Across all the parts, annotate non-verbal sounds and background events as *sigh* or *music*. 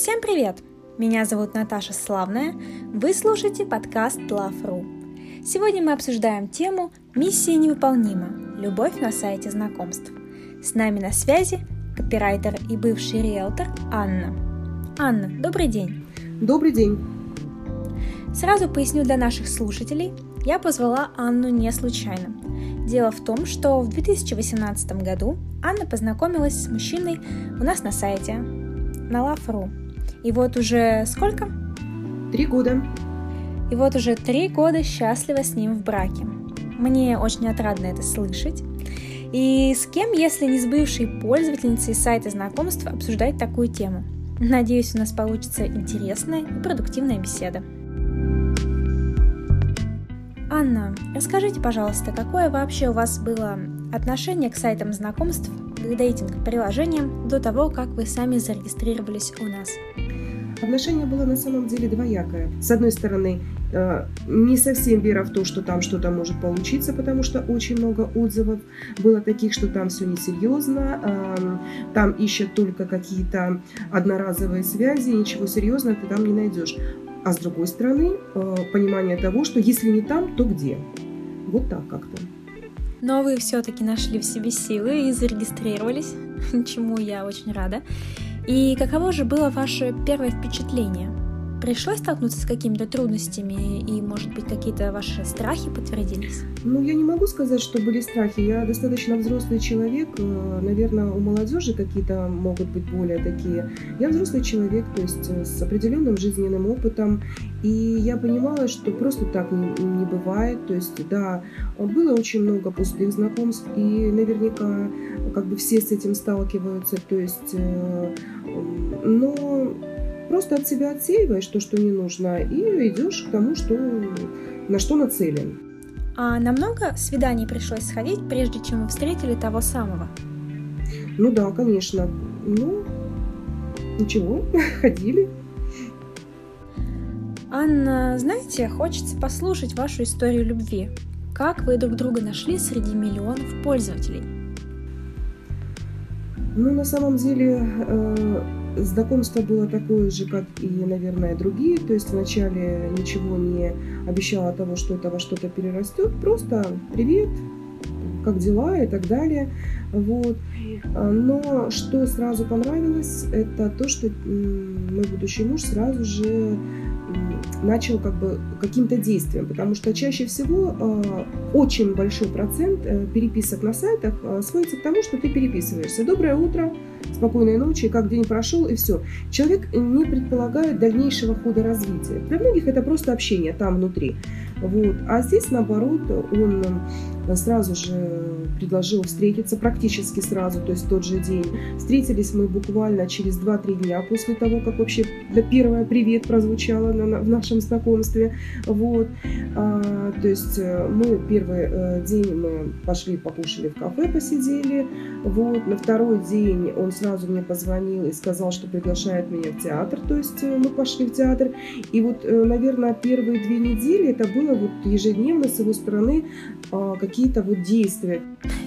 Всем привет! Меня зовут Наташа Славная. Вы слушаете подкаст Love.ru. Сегодня мы обсуждаем тему «Миссия невыполнима. Любовь на сайте знакомств». С нами на связи копирайтер и бывший риэлтор Анна. Анна, добрый день! Добрый день! Сразу поясню для наших слушателей, я позвала Анну не случайно. Дело в том, что в 2018 году Анна познакомилась с мужчиной у нас на сайте, на Love.ru. И вот уже сколько? Три года. И вот уже три года счастлива с ним в браке. Мне очень отрадно это слышать. И с кем, если не с бывшей пользовательницей сайта знакомств, обсуждать такую тему? Надеюсь, у нас получится интересная и продуктивная беседа. Анна, расскажите, пожалуйста, какое вообще у вас было отношение к сайтам знакомств, к дейтинг-приложениям до того, как вы сами зарегистрировались у нас? Отношение было на самом деле двоякое. С одной стороны, э, не совсем вера в то, что там что-то может получиться, потому что очень много отзывов было таких, что там все несерьезно, эм, там ищут только какие-то одноразовые связи, ничего серьезного ты там не найдешь. А с другой стороны, э, понимание того, что если не там, то где. Вот так как-то. Но вы все-таки нашли в себе силы и зарегистрировались, *laughs* чему я очень рада. И каково же было ваше первое впечатление? Пришлось столкнуться с какими-то трудностями и, может быть, какие-то ваши страхи подтвердились? Ну, я не могу сказать, что были страхи. Я достаточно взрослый человек. Э, Наверное, у молодежи какие-то могут быть более такие. Я взрослый человек, то есть э, с определенным жизненным опытом. И я понимала, что просто так не, бывает. То есть, да, было очень много пустых знакомств, и наверняка как бы все с этим сталкиваются. То есть, э, но Просто от себя отсеиваешь то, что не нужно, и идешь к тому, что, на что нацелен. А намного свиданий пришлось сходить, прежде чем вы встретили того самого? Ну да, конечно. Ну, ничего, *laughs* ходили. Анна, знаете, хочется послушать вашу историю любви. Как вы друг друга нашли среди миллионов пользователей? Ну, на самом деле, э, Знакомство было такое же, как и, наверное, другие. То есть вначале ничего не обещало того, что это во что-то перерастет. Просто привет, как дела и так далее. Вот. Но что сразу понравилось, это то, что мой будущий муж сразу же начал как бы каким-то действием, потому что чаще всего э, очень большой процент э, переписок на сайтах э, сводится к тому, что ты переписываешься. Доброе утро, спокойной ночи, как день прошел и все. Человек не предполагает дальнейшего хода развития. Для многих это просто общение там внутри. Вот. А здесь, наоборот, он сразу же предложил встретиться практически сразу, то есть тот же день. Встретились мы буквально через 2-3 дня после того, как вообще первое «привет» прозвучало на, в нашем знакомстве. Вот. А, то есть э, мы первый э, день мы пошли покушали в кафе, посидели. Вот. На второй день он сразу мне позвонил и сказал, что приглашает меня в театр, то есть э, мы пошли в театр. И вот, наверное, первые две недели это было вот ежедневно с его стороны какие-то вот действия.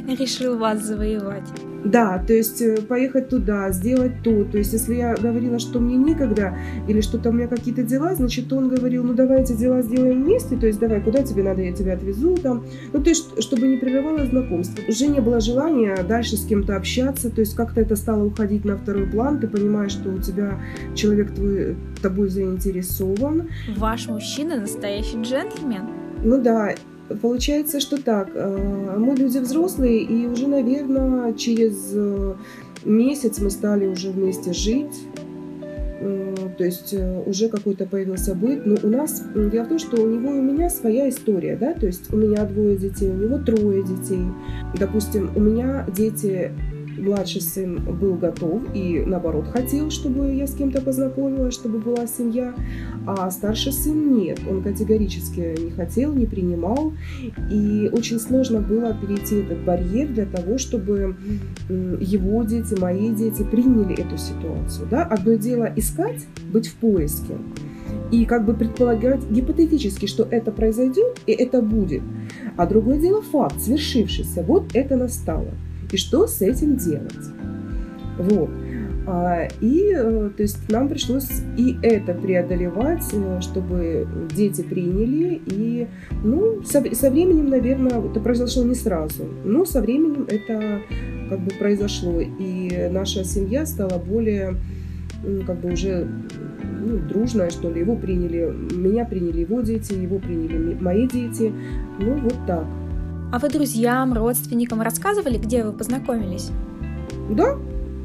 Решил вас завоевать. Да, то есть э, поехать туда, сделать то. То есть если я говорила, что мне некогда или что-то у меня какие-то дела, значит он говорил, ну давай эти дела сделаем вместе, то есть давай, куда тебе надо, я тебя отвезу там. Ну то есть, чтобы не прерывалось знакомство. Уже не было желания дальше с кем-то общаться, то есть как-то это стало уходить на второй план, ты понимаешь, что у тебя человек твой тобой заинтересован. Ваш мужчина настоящий джентльмен. Ну да, Получается, что так, э, мы люди взрослые, и уже, наверное, через э, месяц мы стали уже вместе жить. Э, то есть уже какой-то появился быт. Но у нас, дело в том, что у него и у меня своя история, да, то есть у меня двое детей, у него трое детей. Допустим, у меня дети младший сын был готов и, наоборот, хотел, чтобы я с кем-то познакомилась, чтобы была семья, а старший сын нет. Он категорически не хотел, не принимал. И очень сложно было перейти этот барьер для того, чтобы его дети, мои дети приняли эту ситуацию. Да? Одно дело искать, быть в поиске, и как бы предполагать гипотетически, что это произойдет и это будет. А другое дело факт, свершившийся. Вот это настало и что с этим делать. Вот. А, и, э, то есть, нам пришлось и это преодолевать, э, чтобы дети приняли. И, ну, со, со временем, наверное, это произошло не сразу, но со временем это как бы произошло. И наша семья стала более, как бы уже ну, дружная, что ли. Его приняли, меня приняли его дети, его приняли мои дети. Ну, вот так. А вы друзьям, родственникам рассказывали, где вы познакомились? Да,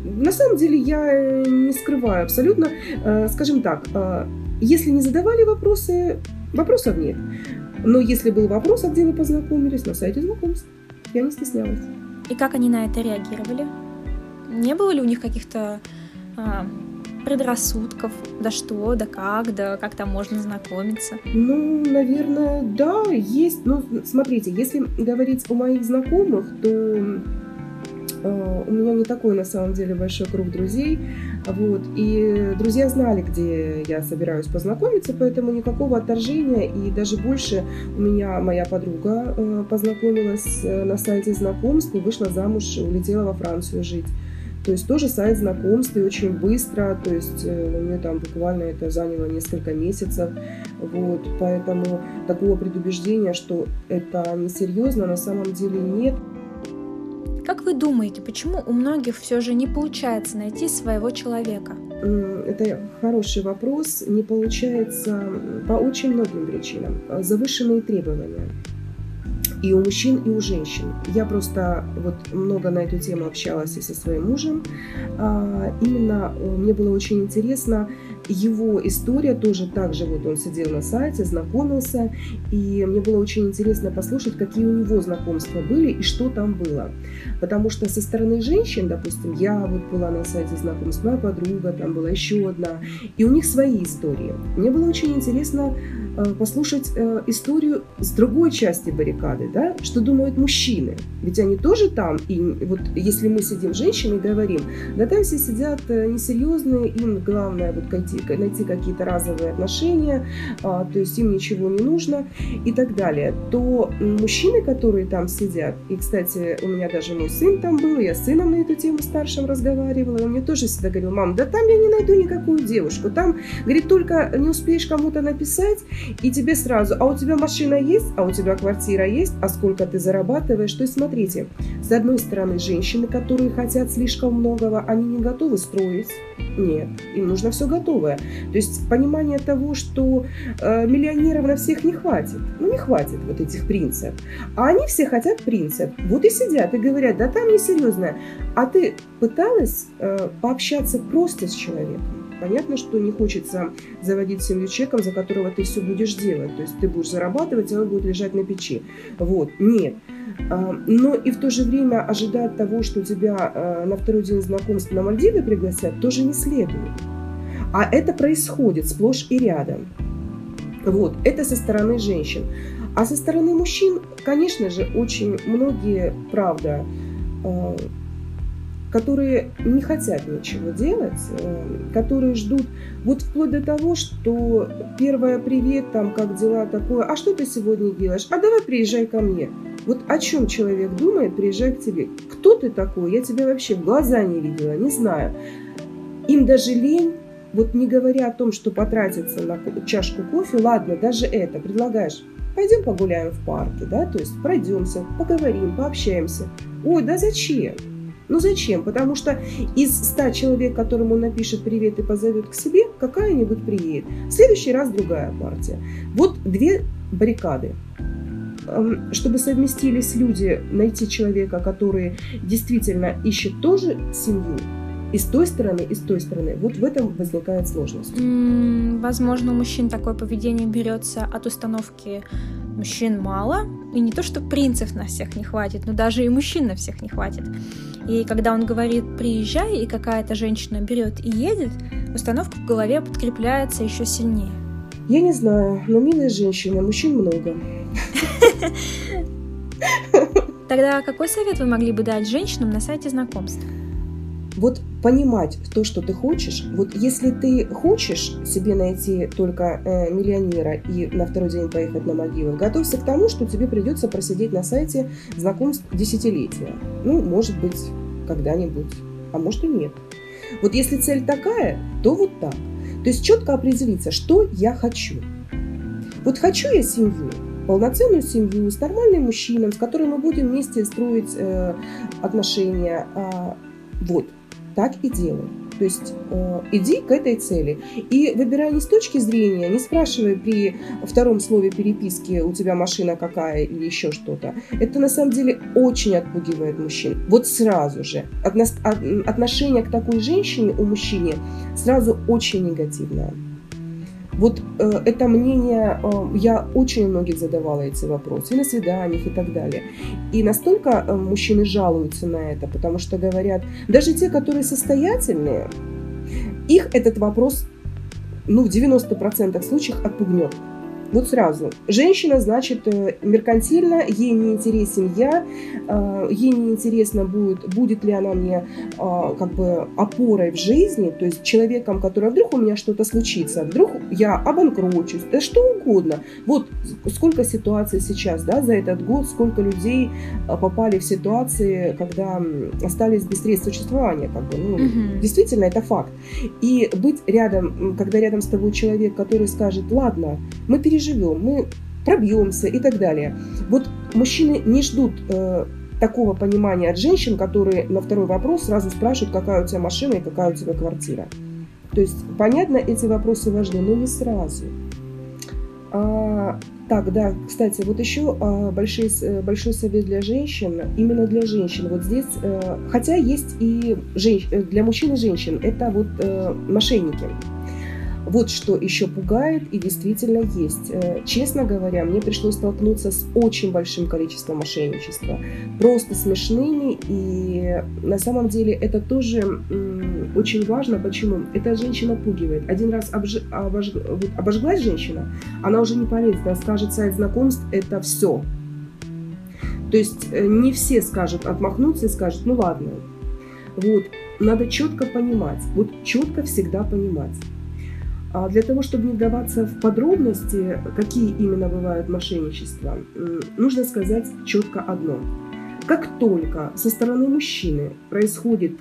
на самом деле я не скрываю абсолютно. Э, скажем так, э, если не задавали вопросы, вопросов нет. Но если был вопрос, а где вы познакомились, на сайте знакомств, я не стеснялась. И как они на это реагировали? Не было ли у них каких-то а, предрассудков, да что, да как, да как там можно знакомиться? Ну, наверное, да, есть. Ну, смотрите, если говорить о моих знакомых, то э, у меня не такой на самом деле большой круг друзей, вот, и друзья знали, где я собираюсь познакомиться, поэтому никакого отторжения, и даже больше у меня моя подруга э, познакомилась э, на сайте знакомств и вышла замуж, улетела во Францию жить. То есть тоже сайт знакомств и очень быстро, то есть э, у меня там буквально это заняло несколько месяцев, вот, поэтому такого предубеждения, что это несерьезно, на самом деле нет. Как вы думаете, почему у многих все же не получается найти своего человека? Это хороший вопрос. Не получается по очень многим причинам. Завышенные требования и у мужчин, и у женщин. Я просто вот много на эту тему общалась и со своим мужем. А, именно э, мне было очень интересно его история тоже так же, вот он сидел на сайте, знакомился, и мне было очень интересно послушать, какие у него знакомства были и что там было. Потому что со стороны женщин, допустим, я вот была на сайте знакомств, моя подруга, там была еще одна, и у них свои истории. Мне было очень интересно Э, послушать э, историю с другой части баррикады, да, что думают мужчины. Ведь они тоже там, и вот если мы сидим женщины и говорим, да там все сидят э, несерьезные, им главное вот найти, найти какие-то разовые отношения, а, то есть им ничего не нужно и так далее, то мужчины, которые там сидят, и, кстати, у меня даже мой сын там был, я с сыном на эту тему старшим разговаривала, он мне тоже всегда говорил, мам, да там я не найду никакую девушку, там, говорит, только не успеешь кому-то написать, и тебе сразу, а у тебя машина есть, а у тебя квартира есть, а сколько ты зарабатываешь. То есть смотрите, с одной стороны, женщины, которые хотят слишком многого, они не готовы строить. Нет, им нужно все готовое. То есть понимание того, что э, миллионеров на всех не хватит. Ну, не хватит вот этих принцев. А они все хотят принцев. Вот и сидят и говорят, да там несерьезно. А ты пыталась э, пообщаться просто с человеком? Понятно, что не хочется заводить семью человеком, за которого ты все будешь делать. То есть ты будешь зарабатывать, а он будет лежать на печи. Вот. Нет. А, но и в то же время ожидать того, что тебя а, на второй день знакомства на Мальдивы пригласят, тоже не следует. А это происходит сплошь и рядом. Вот, это со стороны женщин. А со стороны мужчин, конечно же, очень многие, правда, а, которые не хотят ничего делать, э, которые ждут вот вплоть до того, что первое привет, там, как дела, такое, а что ты сегодня делаешь? А давай приезжай ко мне. Вот о чем человек думает, приезжай к тебе. Кто ты такой? Я тебя вообще в глаза не видела, не знаю. Им даже лень, вот не говоря о том, что потратиться на чашку кофе, ладно, даже это предлагаешь. Пойдем погуляем в парке, да, то есть пройдемся, поговорим, пообщаемся. Ой, да зачем? Ну зачем? Потому что из 100 человек, которым он напишет привет и позовет к себе, какая-нибудь приедет. В следующий раз другая партия. Вот две баррикады эм, чтобы совместились люди, найти человека, который действительно ищет тоже семью, и с той стороны, и с той стороны. Вот в этом возникает сложность. Mm, возможно, у мужчин такое поведение берется от установки мужчин мало, и не то, что принцев на всех не хватит, но даже и мужчин на всех не хватит. И когда он говорит «приезжай», и какая-то женщина берет и едет, установка в голове подкрепляется еще сильнее. Я не знаю, но милые женщины, мужчин много. *laughs* Тогда какой совет вы могли бы дать женщинам на сайте знакомств? Вот понимать то, что ты хочешь. Вот если ты хочешь себе найти только э, миллионера и на второй день поехать на Мальдивы, готовься к тому, что тебе придется просидеть на сайте знакомств десятилетия. Ну, может быть, когда-нибудь, а может и нет. Вот если цель такая, то вот так. То есть четко определиться, что я хочу. Вот хочу я семью, полноценную семью с нормальным мужчиной, с которым мы будем вместе строить э, отношения. А, вот, так и делаем. То есть э, иди к этой цели. И выбирай не с точки зрения, не спрашивай при втором слове переписки, у тебя машина какая или еще что-то. Это на самом деле очень отпугивает мужчин. Вот сразу же. Отношение к такой женщине у мужчины сразу очень негативное. Вот э, это мнение, э, я очень многих задавала эти вопросы, на свиданиях и так далее. И настолько э, мужчины жалуются на это, потому что говорят, даже те, которые состоятельные, их этот вопрос ну, в 90% случаев отпугнет. Вот сразу. Женщина, значит, э, меркантильна, ей не интересен я, э, ей не интересно будет, будет ли она мне э, как бы опорой в жизни, то есть человеком, который, а вдруг у меня что-то случится, вдруг я обанкрочусь, да что угодно. Вот сколько ситуаций сейчас, да, за этот год, сколько людей попали в ситуации, когда остались без средств существования, как бы, ну, угу. действительно, это факт. И быть рядом, когда рядом с тобой человек, который скажет, ладно, мы переживем, переживем, мы пробьемся и так далее. Вот мужчины не ждут э, такого понимания от женщин, которые на второй вопрос сразу спрашивают, какая у тебя машина и какая у тебя квартира. То есть, понятно, эти вопросы важны, но не сразу. А, так, да, кстати, вот еще а, большой, большой совет для женщин, именно для женщин. Вот здесь, а, хотя есть и женщ, для мужчин и женщин, это вот а, мошенники. Вот что еще пугает и действительно есть. Э, честно говоря, мне пришлось столкнуться с очень большим количеством мошенничества. Просто смешными. И на самом деле это тоже очень важно. Почему? Эта женщина пугивает. Один раз обж... обож... обожглась женщина, она уже не полезет. Она скажет сайт знакомств, это все. То есть э, не все скажут отмахнуться и скажут, ну ладно. Вот. Надо четко понимать, вот четко всегда понимать. А для того, чтобы не вдаваться в подробности, какие именно бывают мошенничества, нужно сказать четко одно. Как только со стороны мужчины происходит,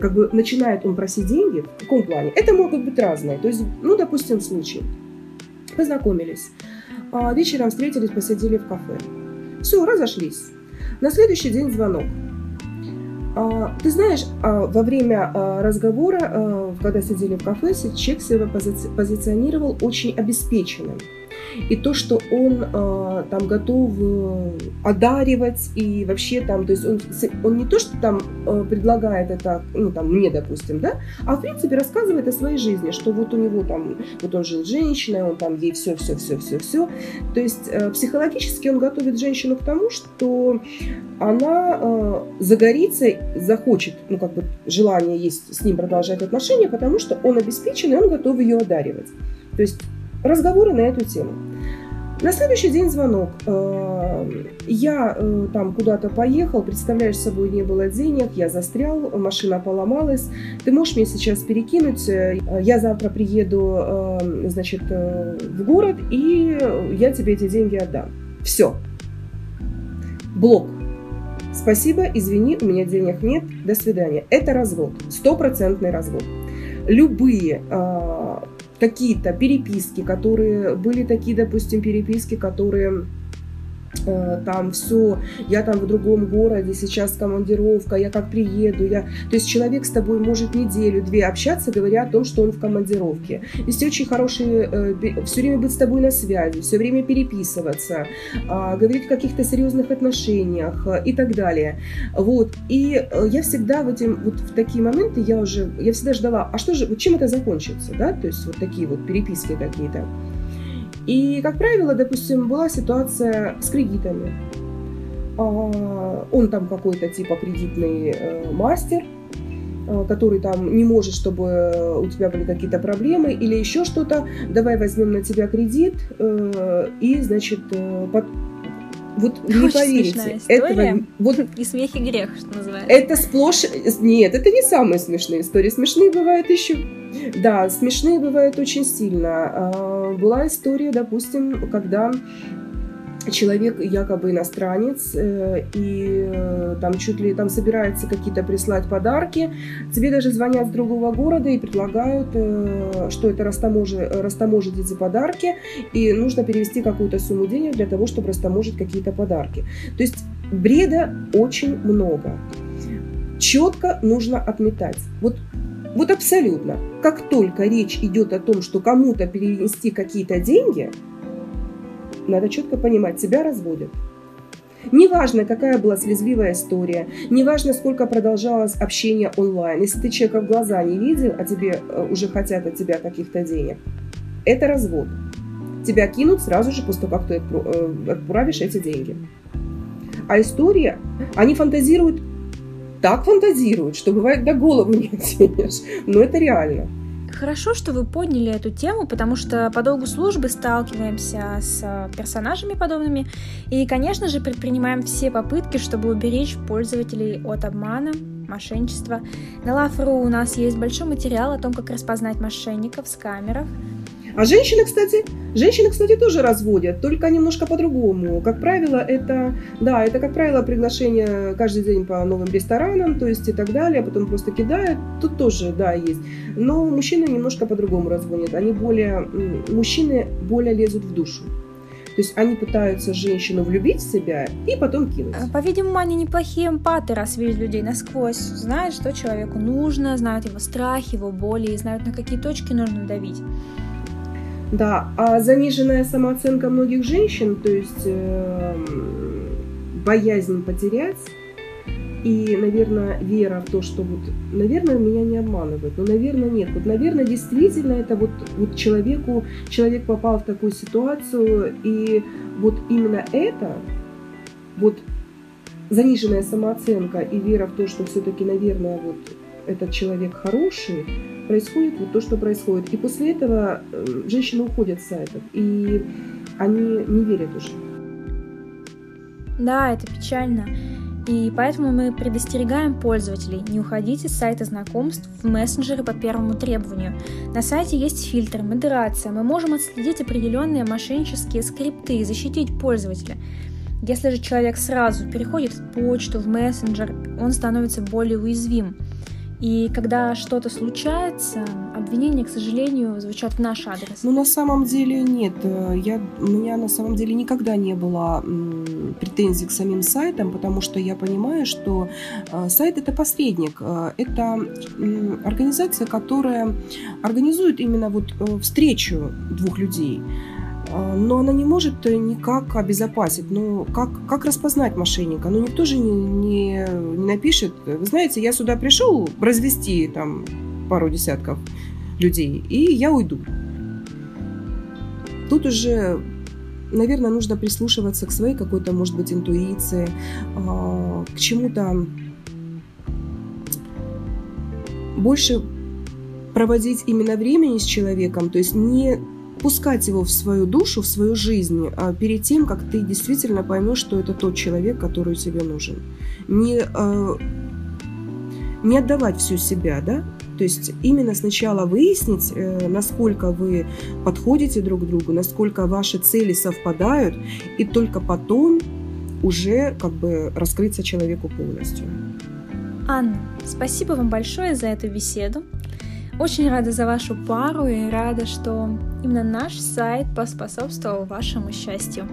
как бы начинает он просить деньги, в каком плане? Это могут быть разные. То есть, ну, допустим, случай. Познакомились, а вечером встретились, посидели в кафе. Все, разошлись. На следующий день звонок. А, ты знаешь, а, во время а, разговора, когда сидели в кафе, человек себя позиционировал очень обеспеченным и то, что он э, там готов э, одаривать и вообще там, то есть он, он не то, что там э, предлагает это, ну там мне, допустим, да, а в принципе рассказывает о своей жизни, что вот у него там, вот он жил с женщиной, он там ей все, все, все, все, все, то есть э, психологически он готовит женщину к тому, что она э, загорится, захочет, ну как бы желание есть с ним продолжать отношения, потому что он обеспечен и он готов ее одаривать. То есть разговоры на эту тему. На следующий день звонок. Э, я э, там куда-то поехал, представляешь, с собой не было денег, я застрял, машина поломалась. Ты можешь мне сейчас перекинуть? Э, я завтра приеду, значит, в город, и я тебе эти деньги отдам. Все. Блок. Спасибо, извини, у меня денег нет, до свидания. Это развод, стопроцентный развод. Любые какие-то переписки, которые были такие, допустим, переписки, которые там все, я там в другом городе, сейчас командировка, я как приеду, я... То есть человек с тобой может неделю-две общаться, говоря о том, что он в командировке. Вести очень хорошие, э, все время быть с тобой на связи, все время переписываться, а, говорить о каких-то серьезных отношениях э, и так далее. Вот. И я всегда в, этим, вот в такие моменты, я уже, я всегда ждала, а что же, вот чем это закончится, да, то есть вот такие вот переписки какие-то. И, как правило, допустим, была ситуация с кредитами. А, он там какой-то типа кредитный э, мастер, э, который там не может, чтобы у тебя были какие-то проблемы или еще что-то, давай возьмем на тебя кредит э, и, значит, под... вот Очень не поверите, этого вот и смех и грех, что называется. Это сплошь нет, это не самые смешные истории, смешные бывают еще. Да, смешные бывают очень сильно. Была история, допустим, когда человек якобы иностранец, э, и э, там чуть ли там собирается какие-то прислать подарки, тебе даже звонят с другого города и предлагают, э, что это растаможи, растаможить эти подарки, и нужно перевести какую-то сумму денег для того, чтобы растаможить какие-то подарки. То есть бреда очень много. Четко нужно отметать. Вот вот абсолютно. Как только речь идет о том, что кому-то перенести какие-то деньги, надо четко понимать, тебя разводят. Неважно, какая была слезливая история, неважно, сколько продолжалось общение онлайн, если ты человека в глаза не видел, а тебе э, уже хотят от тебя каких-то денег, это развод. Тебя кинут сразу же после того, как ты э, отправишь эти деньги. А история, они фантазируют, так фантазируют, что бывает до головы не оценишь, но это реально. Хорошо, что вы подняли эту тему, потому что по долгу службы сталкиваемся с персонажами подобными и, конечно же, предпринимаем все попытки, чтобы уберечь пользователей от обмана, мошенничества. На Лафру у нас есть большой материал о том, как распознать мошенников с камерах, а женщины, кстати, женщины, кстати, тоже разводят, только немножко по-другому. Как правило, это, да, это, как правило, приглашение каждый день по новым ресторанам, то есть и так далее, а потом просто кидают. Тут тоже, да, есть. Но мужчины немножко по-другому разводят. Они более, мужчины более лезут в душу. То есть они пытаются женщину влюбить в себя и потом кинуть. А, по-видимому, они неплохие эмпаты, раз видят людей насквозь. Знают, что человеку нужно, знают его страхи, его боли и знают, на какие точки нужно давить. Да, а заниженная самооценка многих женщин, то есть э, боязнь потерять и, наверное, вера в то, что вот, наверное, меня не обманывают, но, наверное, нет. Вот, наверное, действительно это вот, вот человеку, человек попал в такую ситуацию, и вот именно это, вот заниженная самооценка и вера в то, что все-таки, наверное, вот этот человек хороший, происходит вот то, что происходит. И после этого э, женщины уходят с сайтов, и они не верят уже. Да, это печально. И поэтому мы предостерегаем пользователей, не уходите с сайта знакомств в мессенджеры по первому требованию. На сайте есть фильтр, модерация, мы можем отследить определенные мошеннические скрипты и защитить пользователя. Если же человек сразу переходит в почту, в мессенджер, он становится более уязвим. И когда что-то случается, обвинения, к сожалению, звучат в наш адрес. Ну, на самом деле нет. Э, я, у меня на самом деле никогда не было претензий к самим сайтам, потому что я понимаю, что э, сайт это посредник. Э, это организация, которая организует именно вот встречу двух людей. А, но она не может никак обезопасить. Ну, как, как распознать мошенника? Ну, никто же не, не, не напишет. Вы знаете, я сюда пришел развести там пару десятков людей, и я уйду. Тут уже, наверное, нужно прислушиваться к своей какой-то, может быть, интуиции, а, к чему-то больше проводить именно времени с человеком, то есть не пускать его в свою душу, в свою жизнь, а перед тем, как ты действительно поймешь, что это тот человек, который тебе нужен. Не, э, не отдавать всю себя, да? То есть именно сначала выяснить, э, насколько вы подходите друг другу, насколько ваши цели совпадают, и только потом уже как бы раскрыться человеку полностью. Анна, спасибо вам большое за эту беседу. Очень рада за вашу пару и рада, что именно наш сайт поспособствовал вашему счастью.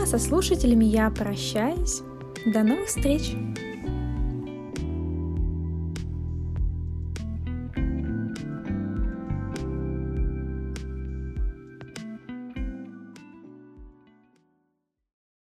А со слушателями я прощаюсь. До новых встреч!